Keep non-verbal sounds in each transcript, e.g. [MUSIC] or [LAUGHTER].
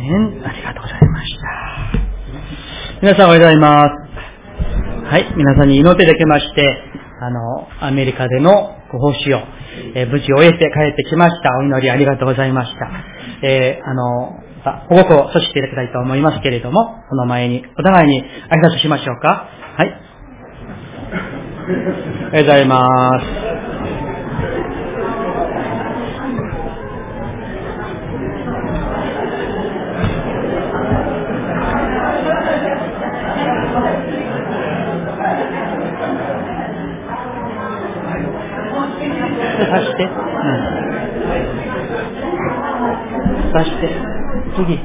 ありがとうございました。皆さんおはようございます。はい、皆さんに祈っていただきまして、あの、アメリカでのご奉仕を、えー、無事終えて帰ってきました。お祈りありがとうございました。えー、あの、保護を阻止していただきたいと思いますけれども、その前にお互いに挨拶しましょうか。はい。おはようございます。刺して。次。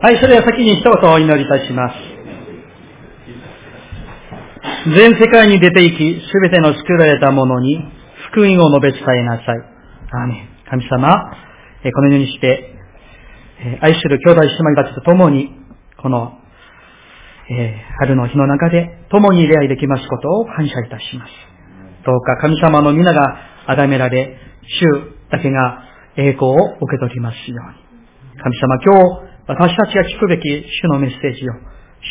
はい、それでは先に一言お祈りいたします。全世界に出て行き、すべての作られたものに福音を述べ伝えなさい。アー神様、このようにして、愛する兄弟姉妹たちと共に、この、え春の日の中で共に出会いできますことを感謝いたします。どうか神様の皆が崇められ、主だけが栄光を受け取りますように。神様、今日、私たちが聞くべき主のメッセージを、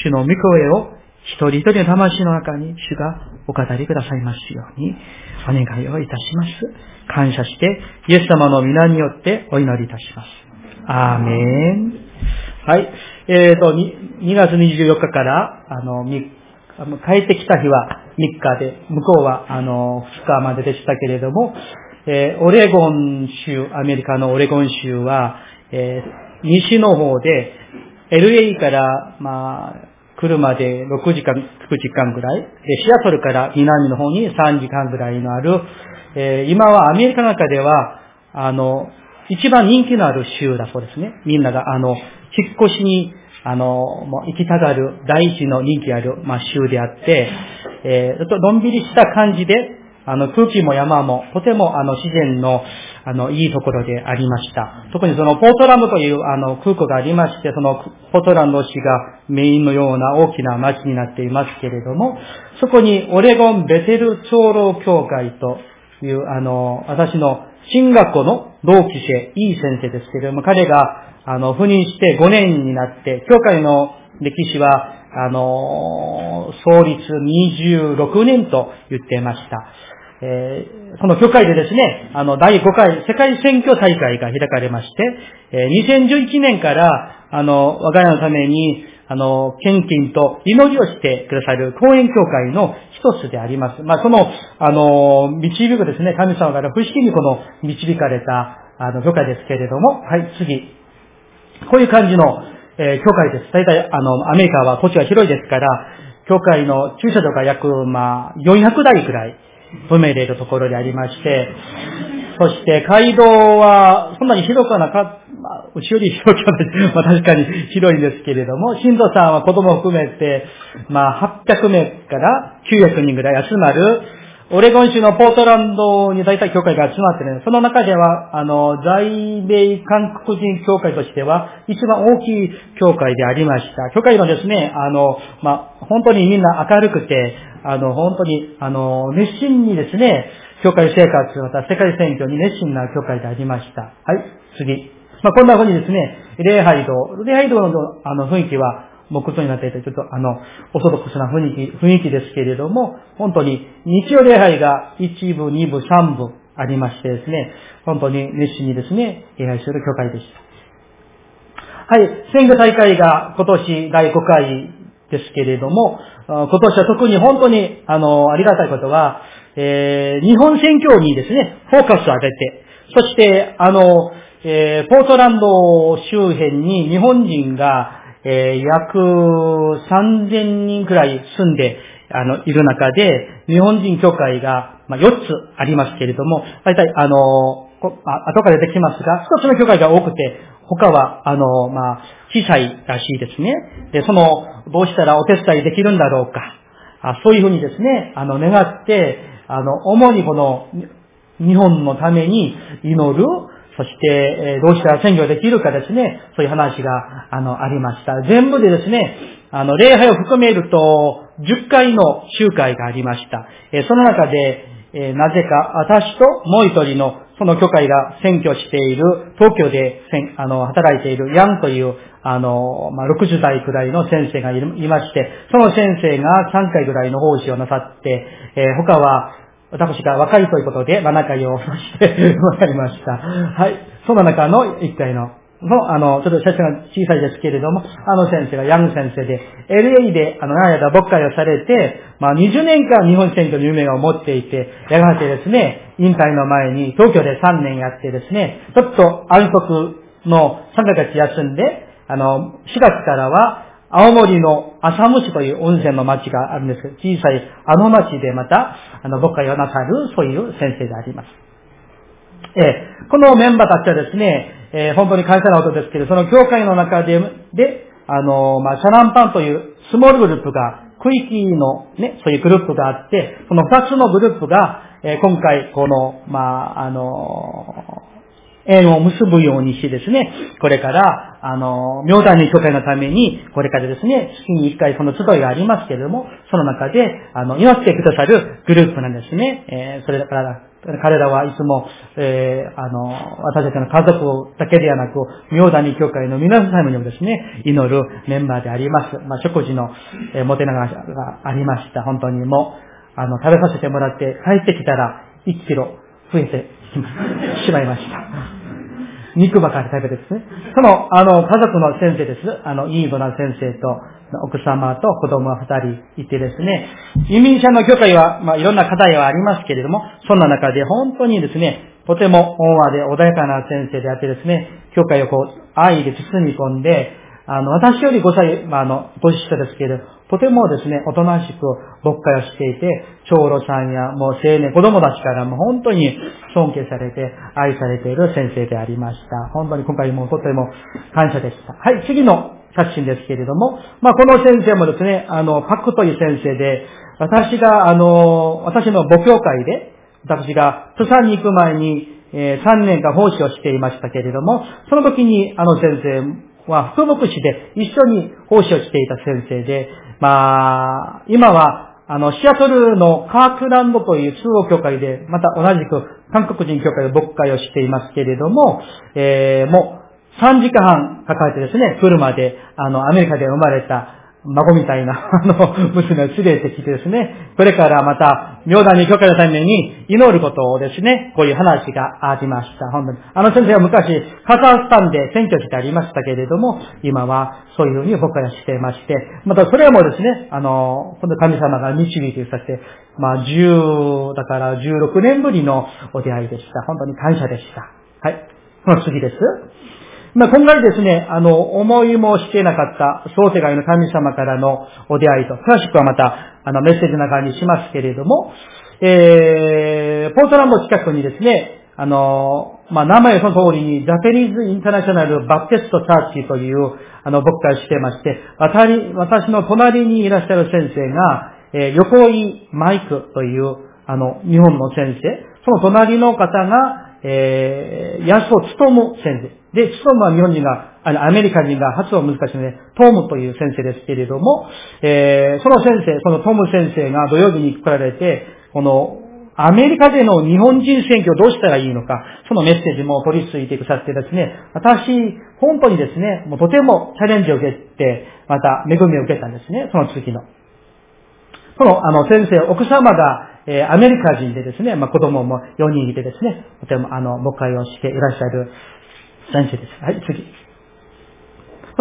主の御声を一人一人の魂の中に主がお語りくださいますように、お願いをいたします。感謝して、イエス様の皆によってお祈りいたします。アーメン。はい。えっ、ー、と2、2月24日から、あの、帰ってきた日は3日で、向こうはあの2日まででしたけれども、えー、オレゴン州、アメリカのオレゴン州は、えー、西の方で、LA から、まあ、車で6時間、9時間ぐらい、で、シアトルから南の方に3時間ぐらいのある、えー、今はアメリカの中では、あの、一番人気のある州だそうですね。みんなが、あの、引っ越しにあの、もう行きたがる第一の人気ある、まあ、州であって、えー、のんびりした感じで、あの、空気も山も、とても、あの、自然の、あの、いいところでありました。特にその、ポートラムという、あの、空港がありまして、その、ポートランド市がメインのような大きな街になっていますけれども、そこに、オレゴンベテル長老協会という、あの、私の進学校の同期生、いい先生ですけれども、彼が、あの、赴任して5年になって、教会の歴史は、あの、創立26年と言っていました。えー、その教会でですね、あの、第5回世界選挙大会が開かれまして、えー、2011年から、あの、我が家のために、あの、献金と祈りをしてくださる講演教会の一つであります。まあ、その、あの、導くですね、神様から不思議にこの導かれた、あの、教会ですけれども、はい、次。こういう感じの、えー、教会です。大体、あの、アメリカは土地が広いですから、教会の駐車場が約、まあ、400台くらい埋めれるところでありまして、そして街道は、そんなに広くはなかった、まあ、うちより広くはない、[LAUGHS] まあ確かに広いんですけれども、信徒さんは子供を含めて、まあ800名から900人ぐらい集まる、オレゴン州のポートランドに大体教会が集まってね、その中では、あの、在米韓国人教会としては、一番大きい教会でありました。教会のですね、あの、まあ、本当にみんな明るくて、あの、本当に、あの、熱心にですね、教会生活、また世界選挙に熱心な教会でありました。はい、次。まあ、こんな風にですね、礼拝堂、礼拝堂のあの雰囲気は、木造になっていて、ちょっとあの、オソドックスな雰囲気、雰囲気ですけれども、本当に日曜礼拝が1部、2部、3部ありましてですね、本当に熱心にですね、礼拝する教会でした。はい、選挙大会が今年第5回ですけれども、今年は特に本当に、あの、ありがたいことは、えー、日本選挙にですね、フォーカスを当てて、そして、あの、えー、ポートランド周辺に日本人がえー、約3000人くらい住んで、あの、いる中で、日本人教会が、まあ、4つありますけれども、大体、あの、あ後から出てきますが、1つの教会が多くて、他は、あの、まあ、小さいらしいですね。で、その、どうしたらお手伝いできるんだろうか。あそういうふうにですね、あの、願って、あの、主にこの、日本のために祈る、そして、えどうしたら選挙できるかですね、そういう話が、あの、ありました。全部でですね、あの、礼拝を含めると、10回の集会がありました。えその中で、え、なぜか私ともう一人のその教会が選挙している、東京であの働いているヤンという、あの、まあ、60代くらいの先生がいまして、その先生が3回ぐらいの奉仕をなさって、え、他は私が若いということで7回をしてもらいました。はい。その中の1回のの、あの、ちょっと写真が小さいですけれども、あの先生がヤング先生で、LA で、あの、何やら牧会をされて、まあ、20年間日本選挙の夢を持っていて、やがてですね、引退の前に東京で3年やってですね、ちょっと安息の3ヶ月休んで、あの、4月からは、青森の浅虫という温泉の町があるんですけど、小さいあの町でまた、あの、牧会をなさる、そういう先生であります。えこのメンバーたちはですね、えー、本当に感謝なことですけど、その教会の中で、で、あの、まあ、シャランパンというスモールグループが、区域のね、そういうグループがあって、その二つのグループが、えー、今回、この、まあ、あの、縁を結ぶようにしてですね、これから、あの、明大の教会のために、これからですね、月に一回その集いがありますけれども、その中で、あの、祈ってくださるグループなんですね。えー、それだから、彼らはいつも、えー、あの、私たちの家族だけではなく、明谷教会の皆さんにもですね、祈るメンバーであります。まあ、食事の、えー、もてなががありました。本当にもう、あの、食べさせてもらって帰ってきたら、1キロ増えてしまいました。肉ばかり食べてですね。その、あの、家族の先生です。あの、イードな先生と、奥様と子供が二人いてですね、移民者の教会は、まあ、いろんな課題はありますけれども、そんな中で本当にですね、とても温和で穏やかな先生であってですね、教会をこう、愛で包み込んで、あの、私より5歳、まあ、あの、年下ですけれど、とてもですね、おとなしく牧会をしていて、長老さんやもう青年、子供たちからも本当に尊敬されて、愛されている先生でありました。本当に今回もとても感謝でした。はい、次の写真ですけれども、まあ、この先生もですね、あの、パクという先生で、私が、あの、私の母教会で、私が、釜山に行く前に、えー、3年間奉仕をしていましたけれども、その時に、あの先生は、福牧師で一緒に奉仕をしていた先生で、まあ、今は、あの、シアトルのカークランドという中央教会で、また同じく韓国人教会で牧会をしていますけれども、えー、もう、3時間半抱えてですね、車で、あの、アメリカで生まれた孫みたいな、[LAUGHS] あの、娘を連れてきてですね、これからまた、妙談に許可のために祈ることをですね、こういう話がありました。本当に。あの先生は昔、カザフスタンで選挙してありましたけれども、今はそういうふうに僕らしてまして、またそれもですね、あの、本当神様が導いてさせて、まあ、10、だから16年ぶりのお出会いでした。本当に感謝でした。はい。この次です。まあ、今回ですね、あの、思いもしてなかった創世界の神様からのお出会いと、詳しくはまた、あの、メッセージの中にしますけれども、えー、ポートランド近くにですね、あの、まあ、名前その通りに、ジャペニーズ・インターナショナル・バプテスト・チャーチという、あの、僕からしてまして、私の隣にいらっしゃる先生が、えー、横井マイクという、あの、日本の先生、その隣の方が、えー、安尾務先生。で、シソムは日本人が、あの、アメリカ人が発音難しいので、トムという先生ですけれども、えー、その先生、そのトム先生が土曜日に来られて、この、アメリカでの日本人選挙をどうしたらいいのか、そのメッセージも取り付いてくださってですね、私、本当にですね、もうとてもチャレンジを受けて、また恵みを受けたんですね、その次の。その、あの、先生、奥様が、え、アメリカ人でですね、まあ、子供も4人いてですね、とても、あの、誤解をしていらっしゃる先生です。はい、次。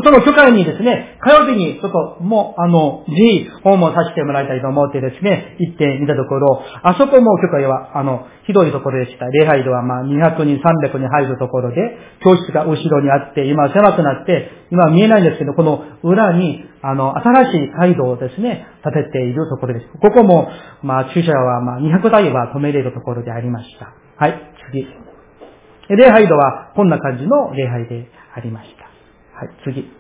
その教会にですね、火曜日にちょっともう、あの、ぜひ訪問させてもらいたいと思ってですね、行ってみたところ、あそこも教会は、あの、ひどいところでした。礼拝ではまあ200人、300人入るところで、教室が後ろにあって、今狭くなって、今見えないんですけど、この裏に、あの、新しい街道をですね、建てているところです。ここも、まあ、駐車はまあ200台は止めれるところでありました。はい、次。礼拝度はこんな感じの礼拝でありました。はい、次。はい。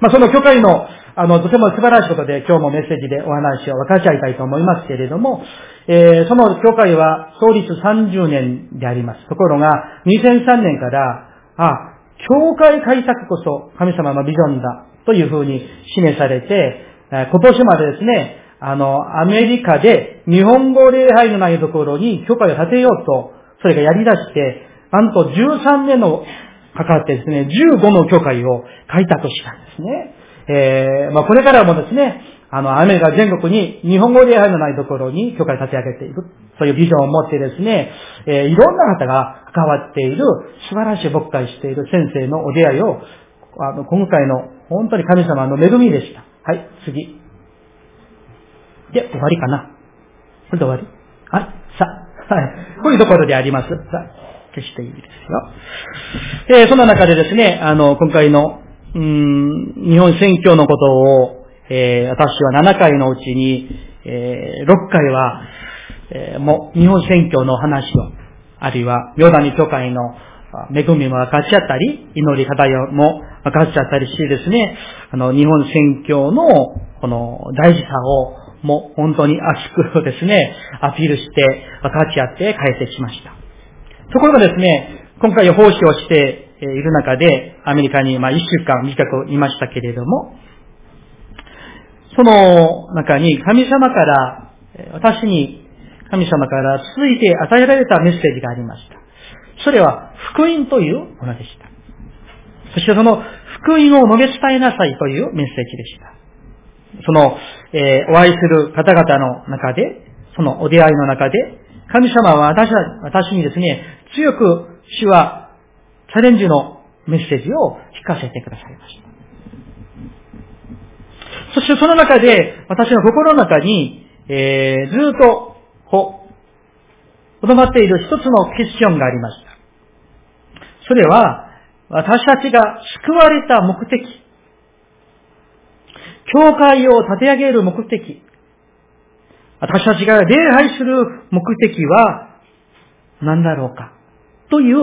まあ、その教会の、あの、とても素晴らしいことで今日もメッセージでお話を分かち合いたいと思いますけれども、えー、その教会は創立30年であります。ところが、2003年から、あ、教会開拓こそ神様のビジョンだというふうに示されて、え今年までですね、あの、アメリカで日本語礼拝のないところに教会を建てようと、それがやり出して、なんと13年のかかってですね、15の教会を開拓したんですね。えー、まあこれからもですね、あの、アメリカ全国に日本語礼拝のないところに教会を立ち上げている。そういうビジョンを持ってですね、えー、いろんな方が関わっている素晴らしい牧会している先生のお出会いを、あの、今回の本当に神様の恵みでした。はい、次。で、終わりかな。これで終わりあ、さ、はい。こういうところであります。さ、決していいですよ。えー、その中でですね、あの、今回の、うん、日本選挙のことを、えー、私は7回のうちに、えー、6回は、えー、もう日本選挙の話を、あるいは、ヨダニ教会の恵みも分かちゃったり、祈り方も分かっちゃったりしてですね、あの、日本選挙の、この大事さを、もう本当に熱くですね、アピールして分かち合って帰ってきました。ところがですね、今回奉仕をしている中で、アメリカにまあ一週間短くいましたけれども、その中に神様から、私に神様から続いて与えられたメッセージがありました。それは福音というものでした。そしてその福音を述べ伝えなさいというメッセージでした。その、えー、お会いする方々の中で、そのお出会いの中で、神様は私私にですね、強く主はチャレンジのメッセージを聞かせてくださいました。そしてその中で、私の心の中に、えー、ずっと、こう、とどまっている一つのクエスチョンがありました。それは、私たちが救われた目的、教会を立て上げる目的、私たちが礼拝する目的は何だろうかという、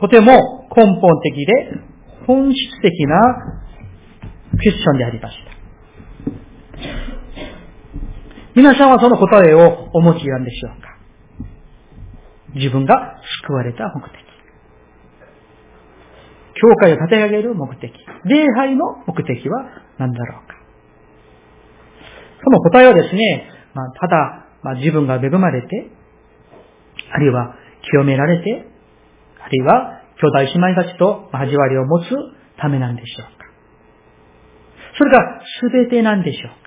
とても根本的で本質的なクエスチョンでありました。皆さんはその答えをお持ちなんでしょうか？自分が救われた目的。教会を立て上げる目的。礼拝の目的は何だろうか？その答えはですね、まあ、ただ、まあ、自分が恵まれて、あるいは清められて、あるいは兄弟姉妹たちと交わりを持つためなんでしょうか。それが全てなんでしょうか。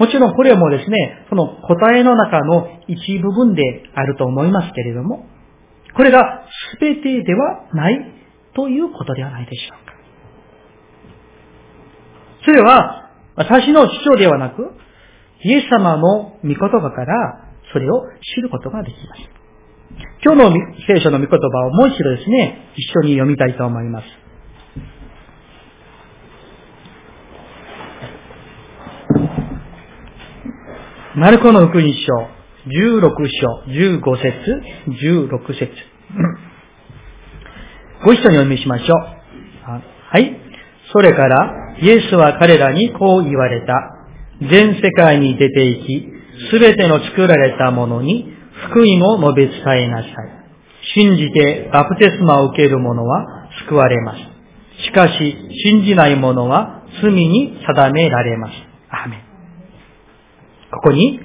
もちろんこれもですね、その答えの中の一部分であると思いますけれども、これが全てではないということではないでしょうか。それは私の主張ではなく、イエス様の御言葉からそれを知ることができます。今日の聖書の御言葉をもう一度ですね、一緒に読みたいと思います。マルコの福音書、16章、15節、16節。[COUGHS] ご一緒にお読みしましょう。はい。それから、イエスは彼らにこう言われた。全世界に出て行き、すべての作られたものに福音を述べ伝えなさい。信じてバプテスマを受ける者は救われます。しかし、信じない者は罪に定められます。アメン。ここに、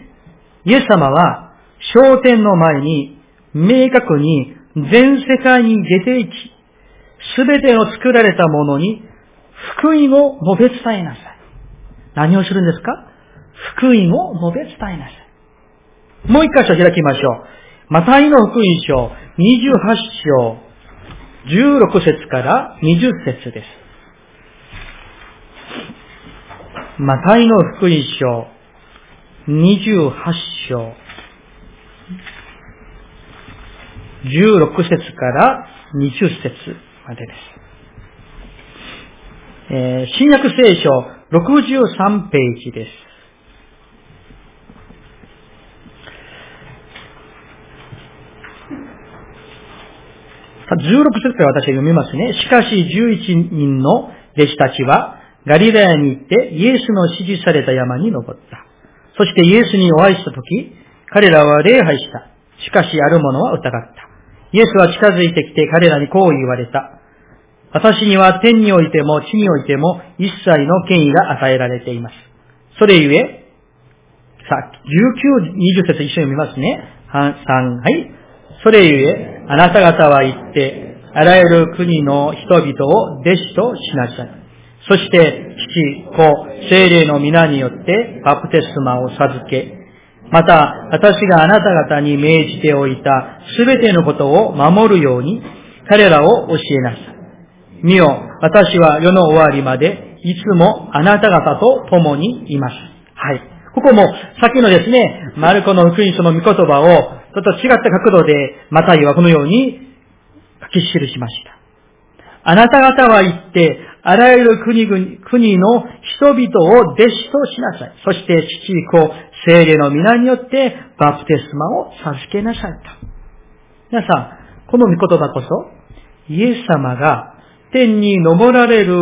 イエス様は、焦点の前に、明確に全世界に出て行き、すべての作られたものに福音を述べ伝えなさい。何をするんですか？福音を述べ伝えなさい。もう一箇所開きましょう。マタイの福音書28章16節から20節です。マタイの福音書28章16節から20節までです。えー、新約聖書63ページです。16節から私は読みますね。しかし11人の弟子たちはガリラヤに行ってイエスの指示された山に登った。そしてイエスにお会いしたとき、彼らは礼拝した。しかしある者は疑った。イエスは近づいてきて彼らにこう言われた。私には天においても地においても一切の権威が与えられています。それゆえ、さあ、19、20節一緒に読みますね。3、はい。それゆえ、あなた方は言って、あらゆる国の人々を弟子としなさい。そして、父、子、精霊の皆によってバプテスマを授け、また、私があなた方に命じておいたすべてのことを守るように、彼らを教えなさい。見よ、私は世の終わりまで、いつもあなた方と共にいます。はい。ここも、さっきのですね、マルコの福音書の御言葉を、ちょっと違った角度で、マタイはこのように書き記しました。あなた方は言って、あらゆる国々、国の人々を弟子としなさい。そして父子、聖霊の皆によってバプテスマを授けなさいと。皆さん、この御言葉こそ、イエス様が天に昇られる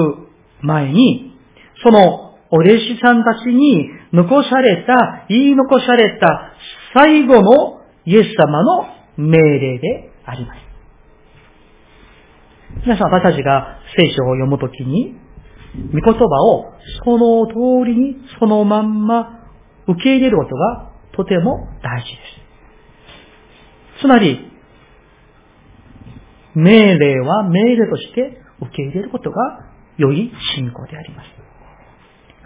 前に、そのお弟子さんたちに残された、言い残された最後のイエス様の命令であります。皆さん、私たちが聖書を読むときに、御言葉をその通りに、そのまんま受け入れることがとても大事です。つまり、命令は命令として受け入れることが良い信仰であります。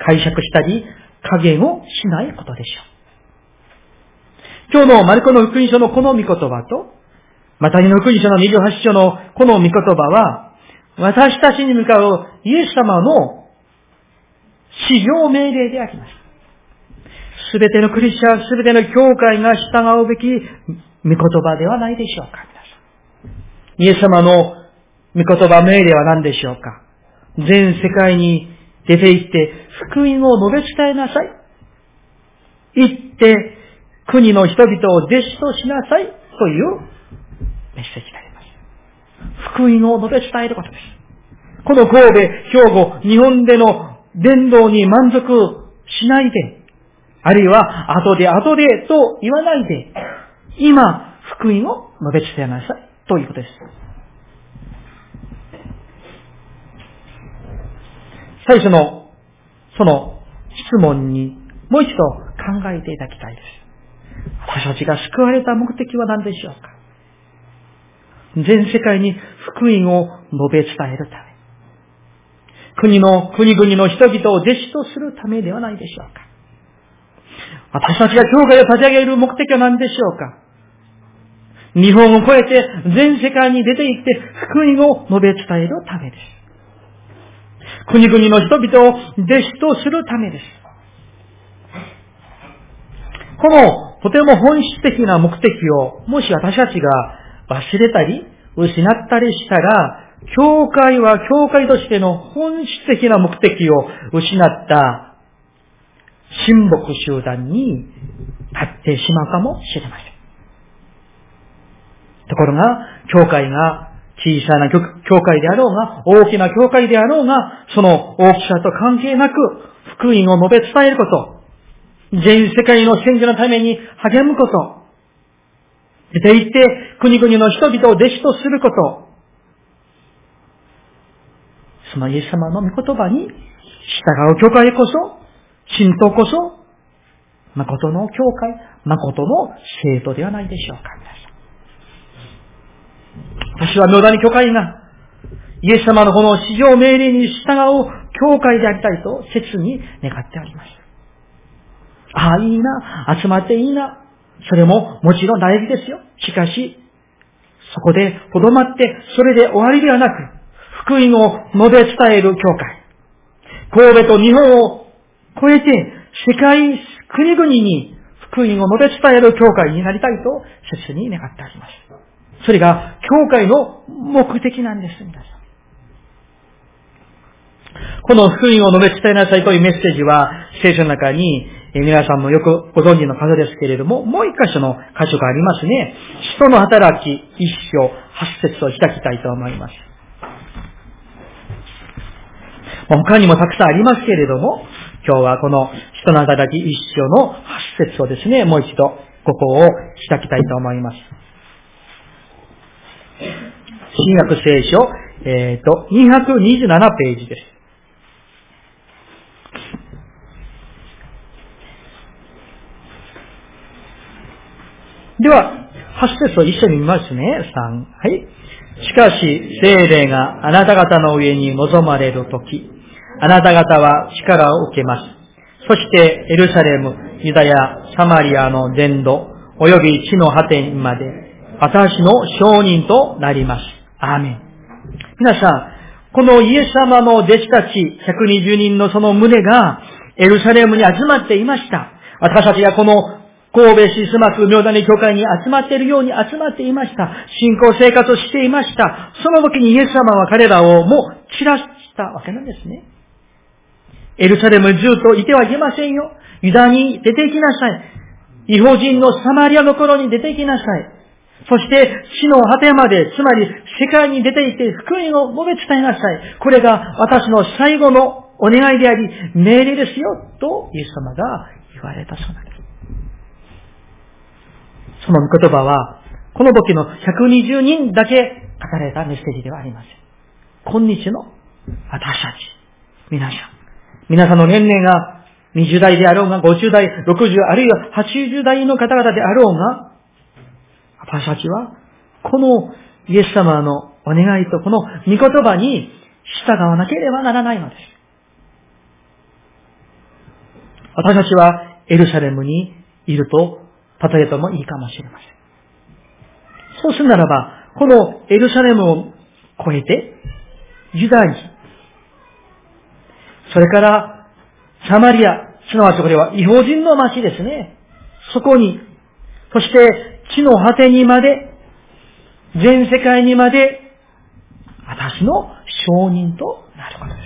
解釈したり、加減をしないことでしょう。今日のマルコの福音書のこの御言葉と、マタイの福音書の28章のこの御言葉は、私たちに向かうイエス様の至上命令であります。すべてのクリスチャン、すべての教会が従うべき御言葉ではないでしょうか、皆さん。イエス様の御言葉命令は何でしょうか全世界に出て行って福音を述べ伝えなさい。行って国の人々を弟子としなさいというメッセージになります。福音を述べ伝えることです。この神戸、兵庫、日本での伝道に満足しないで、あるいは後で後でと言わないで、今、福音を述べ伝えなさいということです。最初の、その質問にもう一度考えていただきたいです。私たちが救われた目的は何でしょうか？全世界に福音を述べ伝えるため。国の、国々の人々を弟子とするためではないでしょうか？私たちが教会を立ち上げる目的は何でしょうか？日本を超えて全世界に出て行って福音を述べ伝えるためです。国々の人々を弟子とするためです。このとても本質的な目的を、もし私たちが忘れたり、失ったりしたら、教会は教会としての本質的な目的を失った親睦集団になってしまうかもしれません。ところが、教会が小さな教会であろうが、大きな教会であろうが、その大きさと関係なく、福音を述べ伝えること、全世界の宣教のために励むこと、出て行って国々の人々を弟子とすること。そのイエス様の御言葉に従う教会こそ、信徒こそ、誠の教会、誠の生徒ではないでしょうか、私は妙だに教会が、イエス様のこの市場命令に従う教会でありたいと切に願っております。ああ、いいな、集まっていいな、それももちろん大事ですよ。しかし、そこでとどまって、それで終わりではなく、福音を述べ伝える教会。神戸と日本を超えて、世界、国々に福音を述べ伝える教会になりたいと、切に願ってあります。それが、教会の目的なんです、皆さん。この福音を述べ伝えなさいというメッセージは、聖書の中に皆さんもよくご存知の方ですけれども、もう一箇所の箇所がありますね。人の働き、一章、八節を開きたいと思います。他にもたくさんありますけれども、今日はこの人の働き一章の八節をですね、もう一度ここを開きたいと思います。新約聖書、えっ、ー、と、227ページです。では、8節を一緒に見ますね。3。はい。しかし、聖霊があなた方の上に望まれるとき、あなた方は力を受けます。そして、エルサレム、ユダヤ、サマリアの全土、お、及び地の果てにまで、私の証人となります。アーメン。皆さん、このイエス様の弟子たち、120人のその胸が、エルサレムに集まっていました。私たちがこの神戸市スマク明谷教会に集まっているように集まっていました。信仰生活をしていました。その時にイエス様は彼らをもう散らしたわけなんですね。エルサレムずっといてはいけませんよ。ユダに出て行きなさい。違法人のサマリアの頃に出て行きなさい。そして、死の果てまで、つまり世界に出て行って福音を述べ伝えなさい。これが私の最後のお願いであり、命令ですよ、とイエス様が言われたそうなんです。その言葉は、この時の120人だけ書かれたメッセージではありません。今日の私たち、皆さん、皆さんの年齢が20代であろうが、50代、60、あるいは80代の方々であろうが、私たちは、このイエス様のお願いとこの御言葉に従わなければならないのです。私たちはエルサレムにいると例えてもいいかもしれません。そうするならば、このエルサレムを越えて、ユダに、それからサマリア、すなわちこれは違法人の町ですね。そこに、そして地の果てにまで、全世界にまで、私の証人となることです。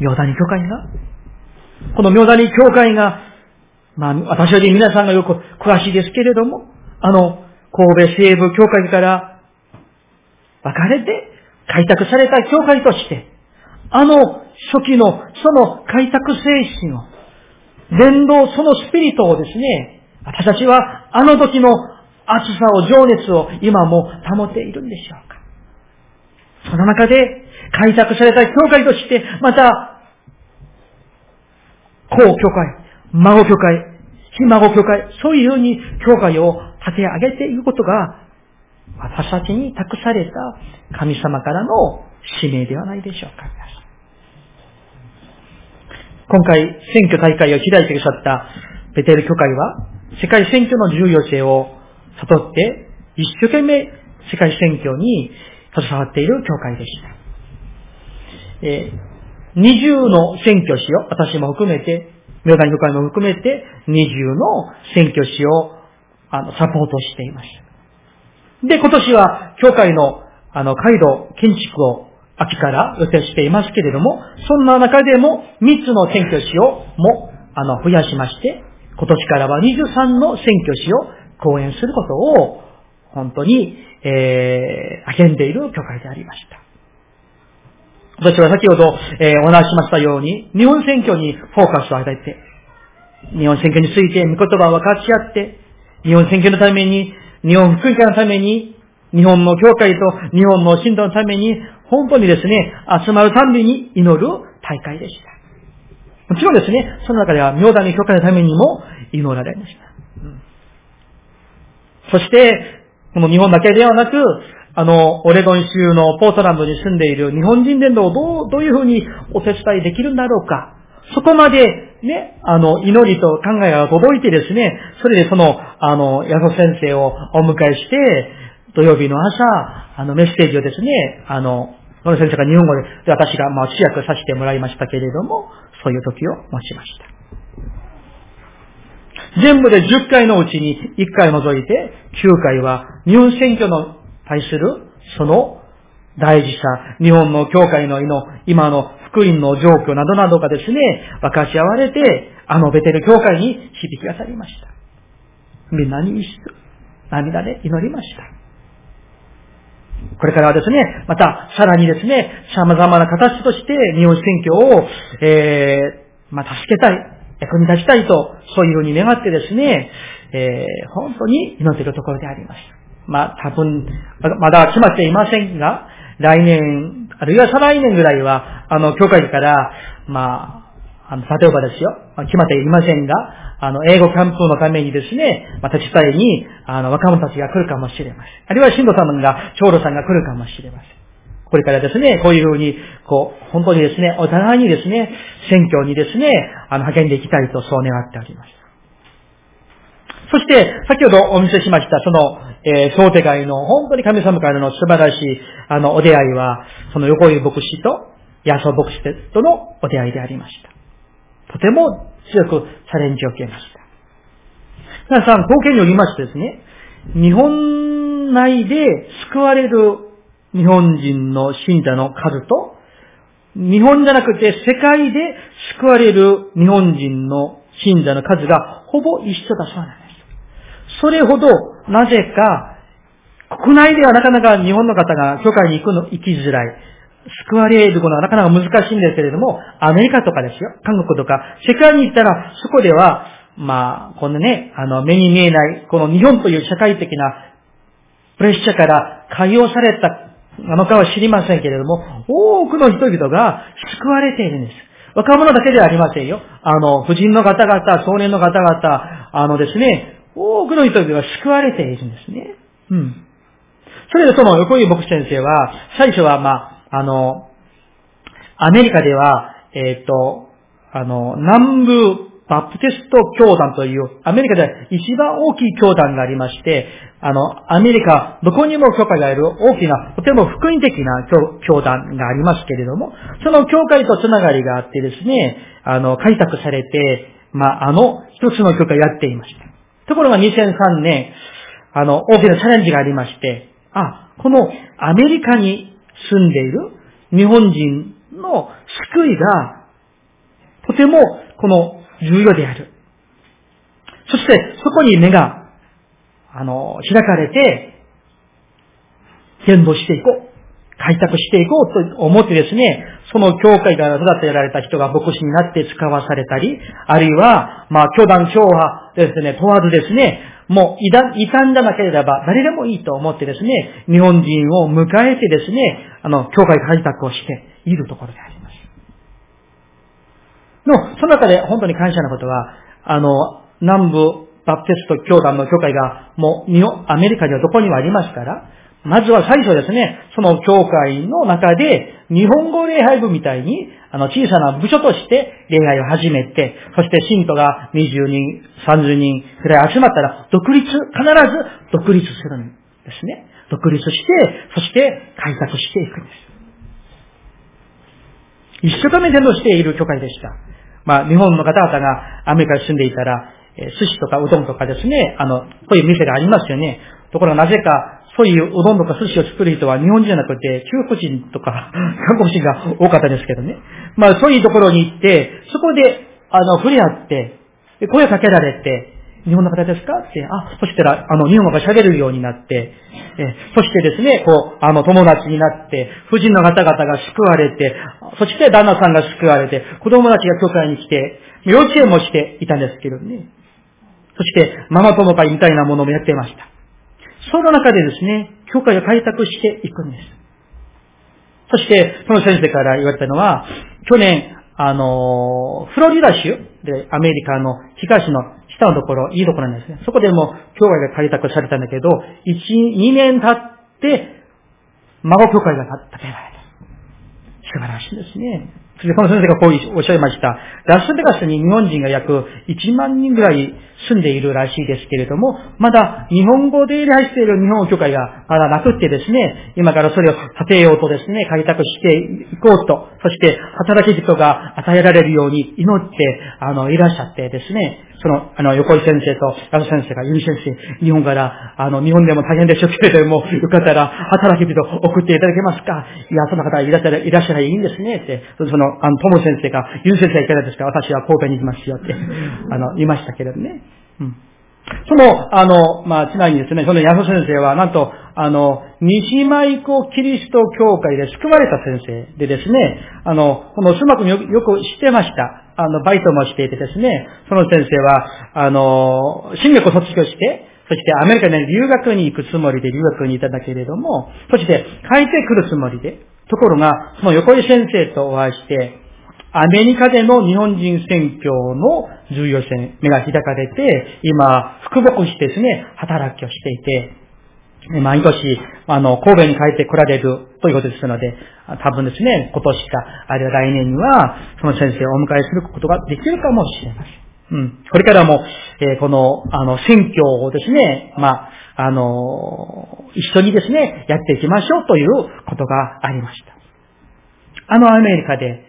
ヨダニ教会がこの妙谷教会が、まあ、私より皆さんがよく詳しいですけれども、あの、神戸西部教会から分かれて開拓された教会として、あの初期のその開拓精神を、伝道そのスピリットをですね、私たちはあの時の熱さを、情熱を今も保っているんでしょうか。その中で開拓された教会として、また公教会、孫教会、ひ孫教会、そういうふうに教会を立て上げていくことが、私たちに託された神様からの使命ではないでしょうか。今回、選挙大会を開いてくださったベテル教会は、世界選挙の重要性を悟って、一生懸命世界選挙に携わっている教会でした。えー二重の選挙師を、私も含めて、明大教会も含めて、二重の選挙師を、あの、サポートしていました。で、今年は、教会の、あの、街道、建築を秋から予定していますけれども、そんな中でも、三つの選挙師をも、あの、増やしまして、今年からは23の選挙師を講演することを、本当に、えー、励んでいる教会でありました。私は先ほど、えー、お話しましたように、日本選挙にフォーカスを与えて、日本選挙について御言葉を分かち合って、日本選挙のために、日本福音会のために、日本の教会と日本の信徒のために、本当にですね、集まるたんびに祈る大会でした。もちろんですね、その中では、妙だに教会のためにも祈られました。うん、そして、この日本だけではなく、あの、オレゴン州のポートランドに住んでいる日本人伝道をどう、どういうふうにお手伝いできるんだろうか。そこまで、ね、あの、祈りと考えが届いてですね、それでその、あの、矢野先生をお迎えして、土曜日の朝、あの、メッセージをですね、あの、野野先生が日本語で、私が、まあ、通訳させてもらいましたけれども、そういう時を持ちました。全部で10回のうちに1回除いて、9回は日本選挙の対する、その大事さ、日本の教会の今の福音の状況などなどがですね、分かち合われて、あのベテル教会に響き渡りました。みんなに一緒、涙で祈りました。これからはですね、また、さらにですね、様々な形として日本選挙を、えー、まあ、助けたい、役に立ちたいと、そういうふうに願ってですね、えー、本当に祈っているところでありました。まあ、多分、まだ決まっていませんが、来年、あるいは再来年ぐらいは、あの、教会から、まあ、あの、例えばですよ、決まっていませんが、あの、英語キャンプのためにですね、また伝えに、あの、若者たちが来るかもしれません。あるいは、神道様が、長老さんが来るかもしれません。これからですね、こういうふうに、こう、本当にですね、お互いにですね、選挙にですね、あの、励んでいきたいとそう願っております。そして、先ほどお見せしました、その、えー、想定外の、本当に神様からの素晴らしい、あの、お出会いは、その横井牧師と、ヤソ牧師とのお出会いでありました。とても強くチャレンジを受けました。皆さん、貢献によりましてですね、日本内で救われる日本人の信者の数と、日本じゃなくて世界で救われる日本人の信者の数がほぼ一緒だそうなんです。それほど、なぜか、国内ではなかなか日本の方が教会に行くの、行きづらい。救われることはなかなか難しいんですけれども、アメリカとかですよ、韓国とか、世界に行ったら、そこでは、まあ、このね、あの、目に見えない、この日本という社会的なプレッシャーから解放されたのかは知りませんけれども、多くの人々が救われているんです。若者だけではありませんよ。あの、婦人の方々、少年の方々、あのですね、多くの人々が救われているんですね。うん。それでその横井牧師先生は、最初はまあ、あの、アメリカでは、えっ、ー、と、あの、南部バプテスト教団という、アメリカで一番大きい教団がありまして、あの、アメリカ、どこにも教会がある大きな、とても福音的な教団がありますけれども、その教会とつながりがあってですね、あの、開拓されて、まあ、あの、一つの教会をやっていました。ところが2003年、あの、大きなチャレンジがありまして、あ、このアメリカに住んでいる日本人の救いが、とてもこの重要である。そして、そこに目が、あの、開かれて、伝道していこう。開拓していこうと思ってですね、その教会から育てられた人が牧師になって使わされたり、あるいは、まあ、教団教派ですね、問わずですね、もう、異端じゃなければ誰でもいいと思ってですね、日本人を迎えてですね、あの、教会開拓をしているところであります。の、その中で本当に感謝なことは、あの、南部バプテスト教団の教会がもう、アメリカではどこにもありますから、まずは最初ですね、その教会の中で、日本語礼拝部みたいに、あの、小さな部署として礼拝を始めて、そして信徒が20人、30人くらい集まったら、独立、必ず独立するんですね。独立して、そして開拓していくんです。一生懸命伝道している教会でした。まあ、日本の方々がアメリカに住んでいたら、え寿司とかうどんとかですね、あの、こういう店がありますよね。ところがなぜか、そういううどんとか寿司を作る人は日本人じゃなくて、中国人とか [LAUGHS] 韓国人が多かったですけどね。まあそういうところに行って、そこで、あの、触れ合って、声かけられて、日本の方ですか？って、あ、そしたら、あの、日本語が喋るようになって、えそしてですね、こう、あの、友達になって、夫人の方々が救われて、そして旦那さんが救われて、子供たちが教会に来て、幼稚園もしていたんですけどね。そして、ママ友会みたいなものもやってました。その中でですね、教会を開拓していくんです。そして、その先生から言われたのは、去年、あの、フロリダ州でアメリカの東の下のところ、いいところなんですね。そこでも教会が開拓されたんだけど、1、2年経って、孫教会が建てられた。素晴らしいですね。そしてこの先生がこうおっしゃいました。ラスベガスに日本人が約1万人ぐらい住んでいるらしいですけれども、まだ日本語で礼拝している日本教会がまだなくってですね、今からそれを建てようとですね、開拓していこうと、そして働き人が与えられるように祈って、あの、いらっしゃってですね、その、あの、横井先生と矢野先生が、ゆみ先生、日本から、あの、日本でも大変でしょうけれども、よかったら、働き人送っていただけますか？いや、その方いらっしゃる、いらっしゃらいいんですね、って、その、あの、友先生が、ゆみ先生いかがですか私は神戸に行きますよって、あの、言いましたけれどね。うん。その、あの、まあ、ちなみにですね、その矢野先生は、なんと、あの、西舞子キリスト教会で救われた先生でですね、あの、このスマ君よよく知ってました。あの、バイトもしていてですね、その先生は、あの、進学を卒業して、そしてアメリカに留学に行くつもりで留学にいただけれども、そして帰ってくるつもりで、ところが、その横井先生とお会いして、アメリカでの日本人選挙の重要性、目が開かれて、今、復牧してですね、働きをしていて、毎年、あの、神戸に帰って来られるということですので、多分ですね、今年か、あるいは来年には、その先生をお迎えすることができるかもしれません。うん。これからも、えー、この、あの、選挙をですね、まあ、あの、一緒にですね、やっていきましょうということがありました。あのアメリカで、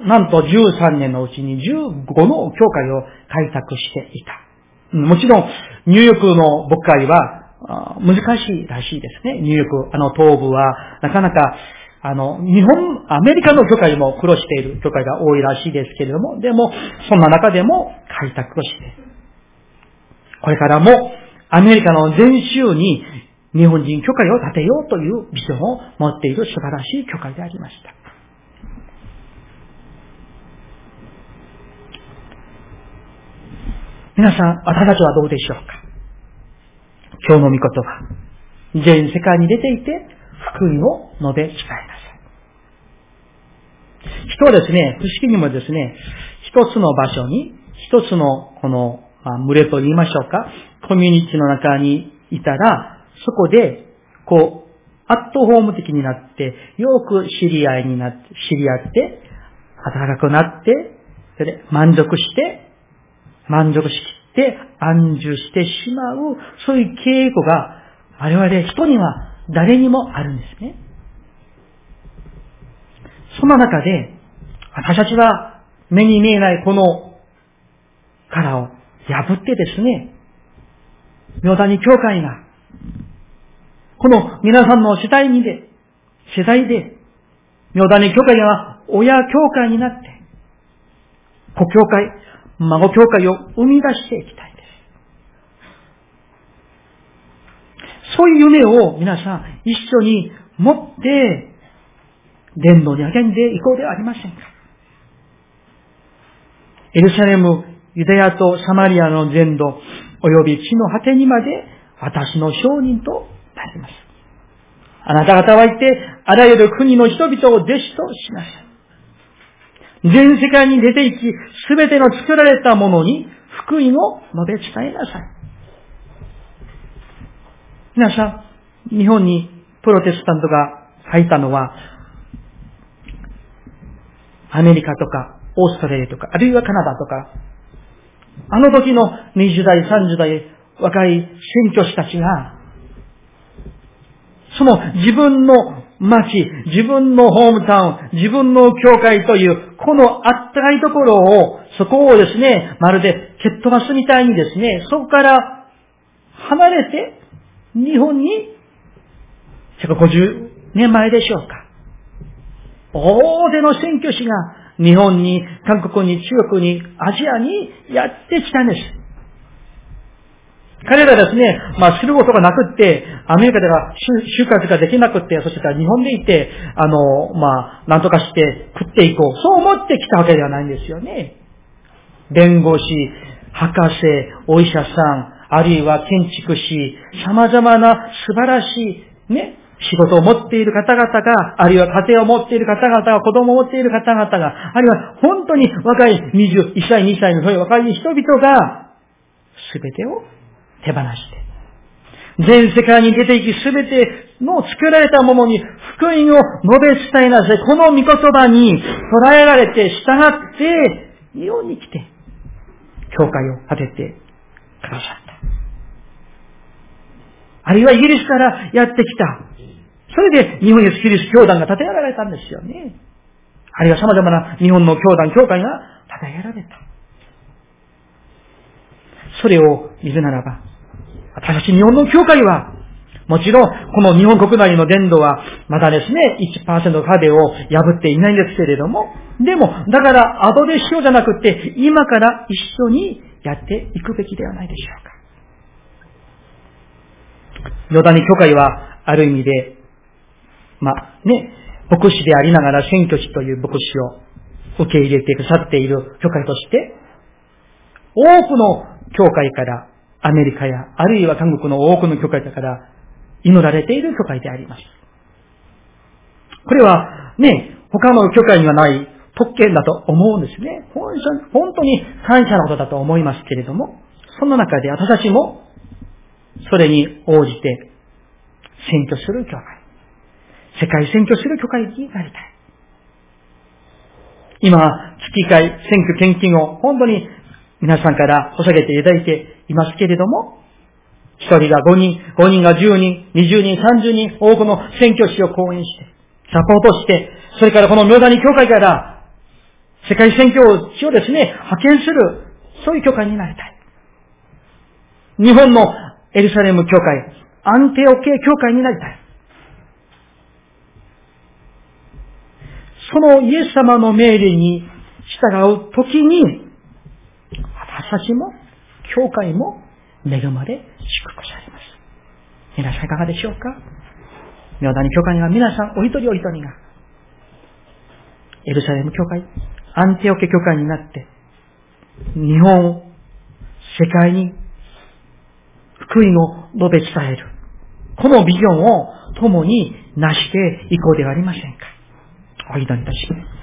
なんと13年のうちに15の教会を開拓していた。もちろん、ニューヨークの牧会は難しいらしいですね。ニューヨーク、あの東部は、なかなか、あの、日本、アメリカの教会も苦労している教会が多いらしいですけれども、でも、そんな中でも開拓をして、これからもアメリカの全州に日本人教会を建てようというビジョンを持っている素晴らしい教会でありました。皆さん、私たちはどうでしょうか？今日の御言葉。全世界に出ていて、福音を述べ伝えなさい。人はですね、不思議にもですね、一つの場所に、一つのこの、まあ、群れと言いましょうか、コミュニティの中にいたら、そこで、こう、アットホーム的になって、よく知り合いになって、知り合って、暖かくなって、それで満足して、満足しきって安住してしまう、そういう傾向が、我々人には誰にもあるんですね。その中で、私たちは目に見えないこの殻を破ってですね、妙谷教会が、この皆さんの世代にで、世代で、妙谷教会が親教会になって、子教会、孫教会を生み出していきたいです。そういう夢を皆さん一緒に持って、伝道に励んでいこうではありませんか。エルサレム、ユダヤとサマリアの全土、及び地の果てにまで私の証人となります。あなた方は言って、あらゆる国の人々を弟子としなさい。全世界に出て行き、すべての作られたものに福音を述べ伝えなさい。皆さん、日本にプロテスタントが入ったのは、アメリカとか、オーストラリアとか、あるいはカナダとか、あの時の20代、30代、若い宣教師たちが、その自分の町、自分のホームタウン、自分の教会という、このあったかいところを、そこをですね、まるで蹴っ飛ばすみたいにですね、そこから離れて、日本に、150年前でしょうか。大勢の選挙師が日本に、韓国に、中国に、アジアにやってきたんです。彼らですね、まあ、することがなくって、アメリカでは就活ができなくって、そして日本でいて、あの、まあ、なんとかして食っていこう。そう思ってきたわけではないんですよね。弁護士、博士、お医者さん、あるいは建築士、様々な素晴らしい、ね、仕事を持っている方々が、あるいは家庭を持っている方々が、子供を持っている方々が、あるいは本当に若い21歳、2歳のそういう若い人々が、すべてを手放して、全世界に出ていき、すべての作られたものに福音を述べ伝えなさい。この御言葉に捉えられて、従って、日本に来て、教会を建ててくださった。あるいはイギリスからやってきた。それで日本イエスキリス教団が建てられたんですよね。あるいは様々な日本の教団、教会が建てられた。それを見るならば、私たち日本の教会は、もちろん、この日本国内の伝道は、まだですね、1%壁を破っていないんですけれども、でも、だから後でしようじゃなくて、今から一緒にやっていくべきではないでしょうか。ヨダニ教会は、ある意味で、まあ、ね、牧師でありながら選挙地という牧師を受け入れてくださっている教会として、多くの教会からアメリカや、あるいは韓国の多くの教会だから祈られている教会であります。これはね、他の教会にはない特権だと思うんですね。本当に感謝のことだと思いますけれども、その中で私たちも、それに応じて、選挙する教会。世界選挙する教会になりたい。今、月会、選挙献金を本当に皆さんから捧げていただいていますけれども、一人が五人、五人が十人、二十人、三十人、多くの選挙師を講演して、サポートして、それからこの明谷教会から世界選挙をですね、派遣する、そういう教会になりたい。日本のエルサレム教会、アンテオ系教会になりたい。そのイエス様の命令に従うときに、私たちも、教会も恵まれ祝福されます。皆さんいかがでしょうか？妙谷教会は皆さんお一人お一人が、エルサレム教会、アンテオケ教会になって、日本を、世界に福音を述べ伝える。このビジョンを共に成していこうではありませんか？お祈りいたします。